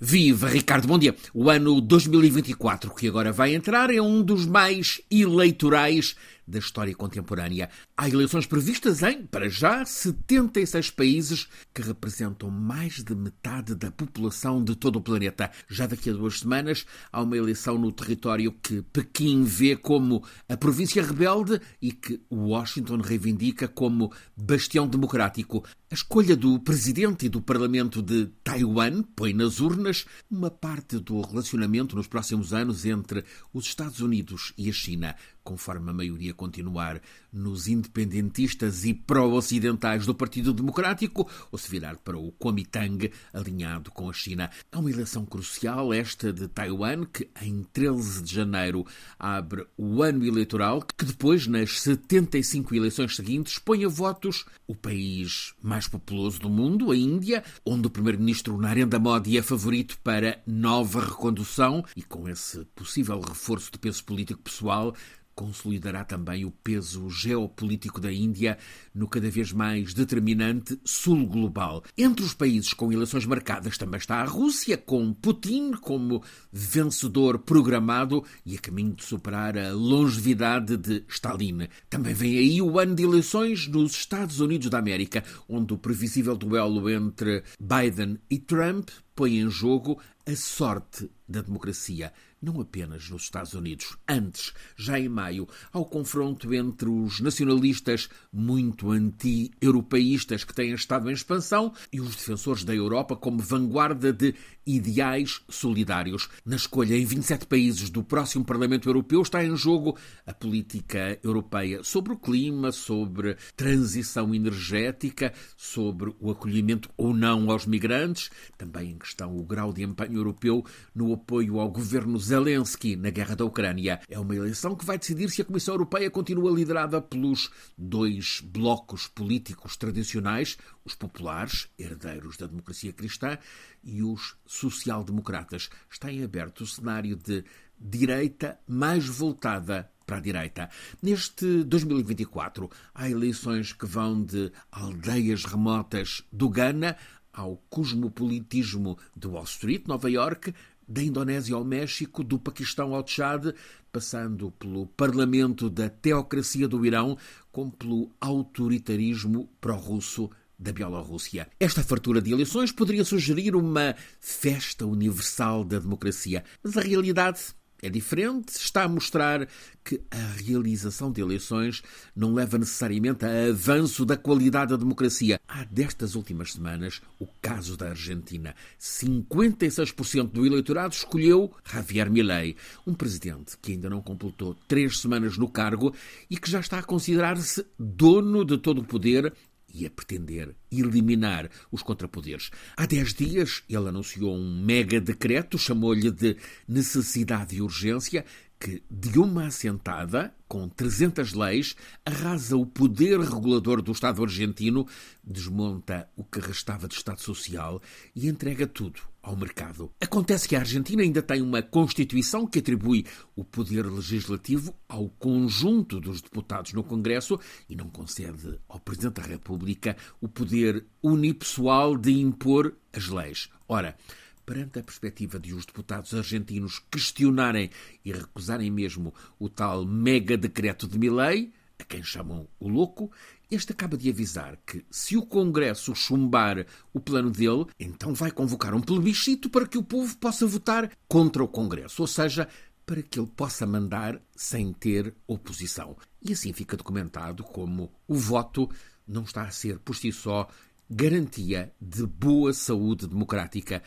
Viva Ricardo, bom dia. O ano 2024 que agora vai entrar é um dos mais eleitorais da história contemporânea. Há eleições previstas em, para já, 76 países que representam mais de metade da população de todo o planeta. Já daqui a duas semanas há uma eleição no território que Pequim vê como a província rebelde e que Washington reivindica como bastião democrático. A escolha do presidente e do parlamento de Taiwan põe nas urnas uma parte do relacionamento nos próximos anos entre os Estados Unidos e a China conforme a maioria continuar nos independentistas e pró-ocidentais do Partido Democrático, ou se virar para o Kuomintang, alinhado com a China. Há uma eleição crucial, esta de Taiwan, que em 13 de janeiro abre o ano eleitoral, que depois, nas 75 eleições seguintes, põe a votos o país mais populoso do mundo, a Índia, onde o primeiro-ministro Narendra Modi é favorito para nova recondução e com esse possível reforço de peso político pessoal, consolidará também o peso geopolítico da Índia no cada vez mais determinante sul global. Entre os países com eleições marcadas também está a Rússia, com Putin como vencedor programado e a caminho de superar a longevidade de Stalin. Também vem aí o ano de eleições nos Estados Unidos da América, onde o previsível duelo entre Biden e Trump põe em jogo a sorte da democracia, não apenas nos Estados Unidos. Antes, já em maio, ao confronto entre os nacionalistas muito anti-europeístas que têm estado em expansão e os defensores da Europa como vanguarda de ideais solidários. Na escolha em 27 países do próximo Parlamento Europeu está em jogo a política europeia sobre o clima, sobre transição energética, sobre o acolhimento ou não aos migrantes, também em questão o grau de empenho europeu no apoio ao governo Zelensky na guerra da Ucrânia. É uma eleição que vai decidir se a Comissão Europeia continua liderada pelos dois blocos políticos tradicionais, os populares, herdeiros da democracia cristã, e os social-democratas. Está em aberto o cenário de direita mais voltada para a direita. Neste 2024, há eleições que vão de aldeias remotas do Ghana ao cosmopolitismo de Wall Street, Nova York, da Indonésia ao México, do Paquistão ao Tchad, passando pelo parlamento da teocracia do Irão, como pelo autoritarismo pró-russo da Bielorrússia. Esta fartura de eleições poderia sugerir uma festa universal da democracia, mas a realidade é diferente, está a mostrar que a realização de eleições não leva necessariamente a avanço da qualidade da democracia. Há destas últimas semanas o caso da Argentina. 56% do eleitorado escolheu Javier Milei, um presidente que ainda não completou três semanas no cargo e que já está a considerar-se dono de todo o poder e a pretender eliminar os contrapoderes. Há dez dias ele anunciou um mega decreto, chamou-lhe de necessidade e urgência, que, de uma assentada, com 300 leis, arrasa o poder regulador do Estado argentino, desmonta o que restava de Estado Social e entrega tudo ao mercado. Acontece que a Argentina ainda tem uma Constituição que atribui o poder legislativo ao conjunto dos deputados no Congresso e não concede ao Presidente da República o poder unipessoal de impor as leis. Ora, perante a perspectiva de os deputados argentinos questionarem e recusarem mesmo o tal mega decreto de Milley, a quem chamam o louco, este acaba de avisar que, se o Congresso chumbar o plano dele, então vai convocar um plebiscito para que o povo possa votar contra o Congresso, ou seja, para que ele possa mandar sem ter oposição. E assim fica documentado como o voto não está a ser por si só garantia de boa saúde democrática.